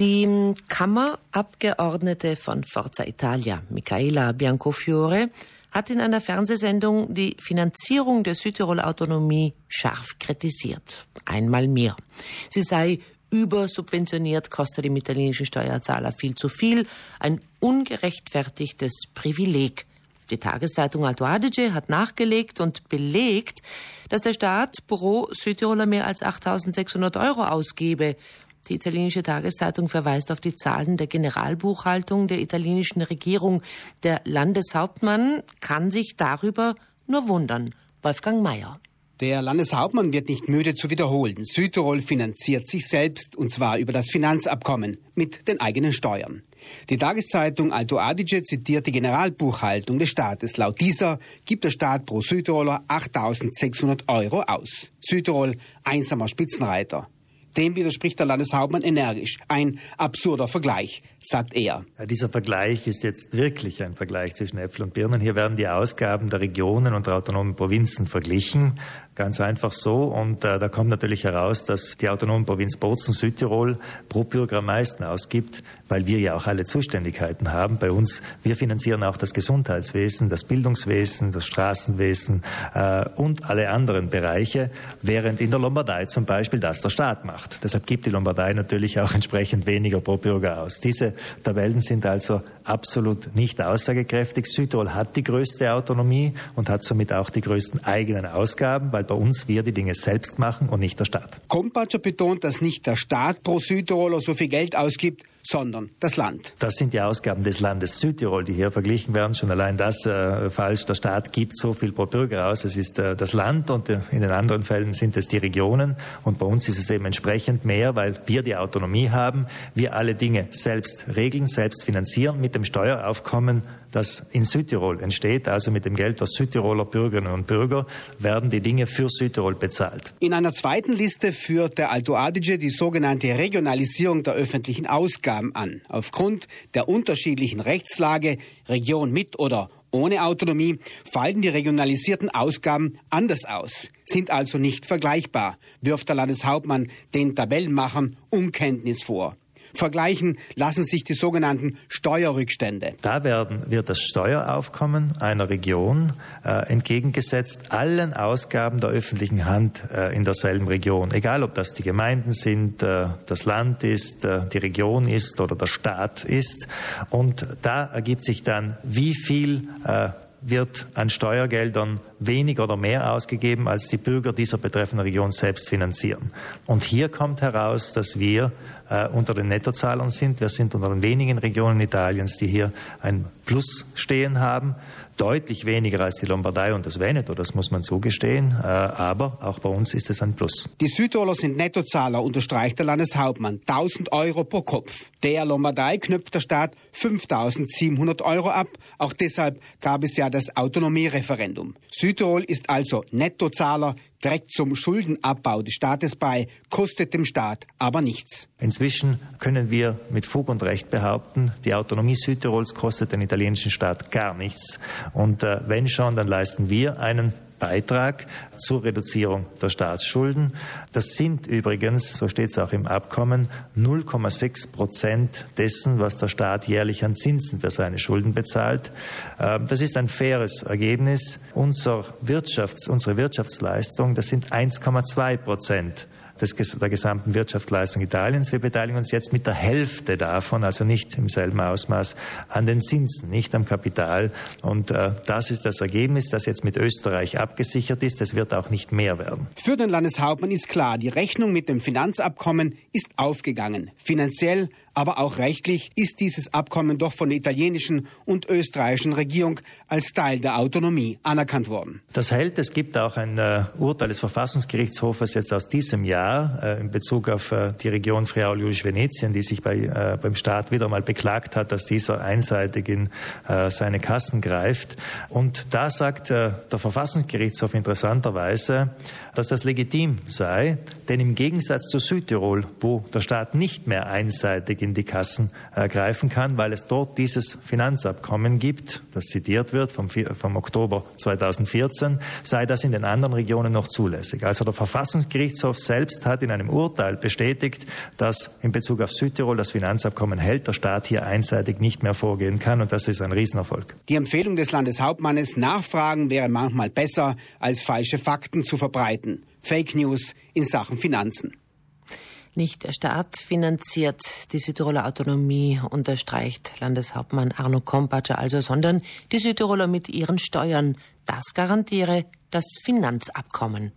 Die Kammerabgeordnete von Forza Italia, Michaela Biancofiore, hat in einer Fernsehsendung die Finanzierung der Südtiroler Autonomie scharf kritisiert. Einmal mehr. Sie sei übersubventioniert, kostet dem italienischen Steuerzahler viel zu viel, ein ungerechtfertigtes Privileg. Die Tageszeitung Alto Adige hat nachgelegt und belegt, dass der Staat pro Südtiroler mehr als 8600 Euro ausgebe. Die italienische Tageszeitung verweist auf die Zahlen der Generalbuchhaltung der italienischen Regierung. Der Landeshauptmann kann sich darüber nur wundern. Wolfgang Mayer. Der Landeshauptmann wird nicht müde zu wiederholen. Südtirol finanziert sich selbst, und zwar über das Finanzabkommen mit den eigenen Steuern. Die Tageszeitung Alto Adige zitiert die Generalbuchhaltung des Staates. Laut dieser gibt der Staat pro Südtiroler 8.600 Euro aus. Südtirol einsamer Spitzenreiter. Dem widerspricht der Landeshauptmann energisch. Ein absurder Vergleich, sagt er. Ja, dieser Vergleich ist jetzt wirklich ein Vergleich zwischen Äpfel und Birnen. Hier werden die Ausgaben der Regionen und der autonomen Provinzen verglichen. Ganz einfach so. Und äh, da kommt natürlich heraus, dass die autonome Provinz Bozen Südtirol pro Bürger am meisten ausgibt, weil wir ja auch alle Zuständigkeiten haben. Bei uns, wir finanzieren auch das Gesundheitswesen, das Bildungswesen, das Straßenwesen äh, und alle anderen Bereiche, während in der Lombardei zum Beispiel das der Staat macht. Deshalb gibt die Lombardei natürlich auch entsprechend weniger pro Bürger aus. Diese Tabellen sind also absolut nicht aussagekräftig. Südtirol hat die größte Autonomie und hat somit auch die größten eigenen Ausgaben, weil bei uns wir die Dinge selbst machen und nicht der Staat. Kompatscher betont, dass nicht der Staat pro Südtiroler so viel Geld ausgibt, sondern das Land. Das sind die Ausgaben des Landes Südtirol, die hier verglichen werden. Schon allein das äh, falsch. Der Staat gibt so viel pro Bürger aus. Es ist äh, das Land und äh, in den anderen Fällen sind es die Regionen. Und bei uns ist es eben entsprechend mehr, weil wir die Autonomie haben. Wir alle Dinge selbst regeln, selbst finanzieren mit dem Steueraufkommen das in Südtirol entsteht, also mit dem Geld der Südtiroler Bürgerinnen und Bürger, werden die Dinge für Südtirol bezahlt. In einer zweiten Liste führt der Alto Adige die sogenannte Regionalisierung der öffentlichen Ausgaben Aufgaben an. Aufgrund der unterschiedlichen Rechtslage, Region mit oder ohne Autonomie, fallen die regionalisierten Ausgaben anders aus, sind also nicht vergleichbar, wirft der Landeshauptmann den Tabellenmachern Unkenntnis vor. Vergleichen lassen sich die sogenannten Steuerrückstände. Da werden, wird das Steueraufkommen einer Region äh, entgegengesetzt allen Ausgaben der öffentlichen Hand äh, in derselben Region. Egal, ob das die Gemeinden sind, äh, das Land ist, äh, die Region ist oder der Staat ist. Und da ergibt sich dann, wie viel äh, wird an Steuergeldern weniger oder mehr ausgegeben, als die Bürger dieser betreffenden Region selbst finanzieren. Und hier kommt heraus, dass wir äh, unter den Nettozahlern sind. Wir sind unter den wenigen Regionen Italiens, die hier ein Plus stehen haben deutlich weniger als die Lombardei und das Veneto, das muss man zugestehen. Äh, aber auch bei uns ist es ein Plus. Die Südtiroler sind Nettozahler, unterstreicht der Landeshauptmann. 1000 Euro pro Kopf. Der Lombardei knüpft der Staat 5700 Euro ab. Auch deshalb gab es ja das Autonomiereferendum. Südtirol ist also Nettozahler, trägt zum Schuldenabbau des Staates bei, kostet dem Staat aber nichts. Inzwischen können wir mit Fug und Recht behaupten, die Autonomie Südtirols kostet den italienischen Staat gar nichts. Und äh, wenn schon, dann leisten wir einen Beitrag zur Reduzierung der Staatsschulden. Das sind übrigens, so steht es auch im Abkommen, 0,6 Prozent dessen, was der Staat jährlich an Zinsen für seine Schulden bezahlt. Ähm, das ist ein faires Ergebnis. Unser Wirtschafts-, unsere Wirtschaftsleistung, das sind 1,2 Prozent des, der gesamten Wirtschaftsleistung Italiens. Wir beteiligen uns jetzt mit der Hälfte davon, also nicht im selben Ausmaß, an den Zinsen, nicht am Kapital. Und äh, das ist das Ergebnis, das jetzt mit Österreich abgesichert ist. Es wird auch nicht mehr werden. Für den Landeshauptmann ist klar, die Rechnung mit dem Finanzabkommen ist aufgegangen. Finanziell, aber auch rechtlich ist dieses Abkommen doch von der italienischen und österreichischen Regierung als Teil der Autonomie anerkannt worden. Das hält. Es gibt auch ein äh, Urteil des Verfassungsgerichtshofes jetzt aus diesem Jahr äh, in Bezug auf äh, die Region Friaul-Julisch-Venetien, die sich bei, äh, beim Staat wieder mal beklagt hat, dass dieser einseitig in seine Kassen greift. Und da sagt der Verfassungsgerichtshof interessanterweise, dass das legitim sei, denn im Gegensatz zu Südtirol, wo der Staat nicht mehr einseitig in die Kassen greifen kann, weil es dort dieses Finanzabkommen gibt, das zitiert wird vom, vom Oktober 2014, sei das in den anderen Regionen noch zulässig. Also der Verfassungsgerichtshof selbst selbst hat in einem Urteil bestätigt, dass in Bezug auf Südtirol das Finanzabkommen hält, der Staat hier einseitig nicht mehr vorgehen kann und das ist ein Riesenerfolg. Die Empfehlung des Landeshauptmannes, Nachfragen wäre manchmal besser, als falsche Fakten zu verbreiten. Fake News in Sachen Finanzen. Nicht der Staat finanziert die Südtiroler Autonomie, unterstreicht Landeshauptmann Arno Kompatscher also, sondern die Südtiroler mit ihren Steuern. Das garantiere das Finanzabkommen.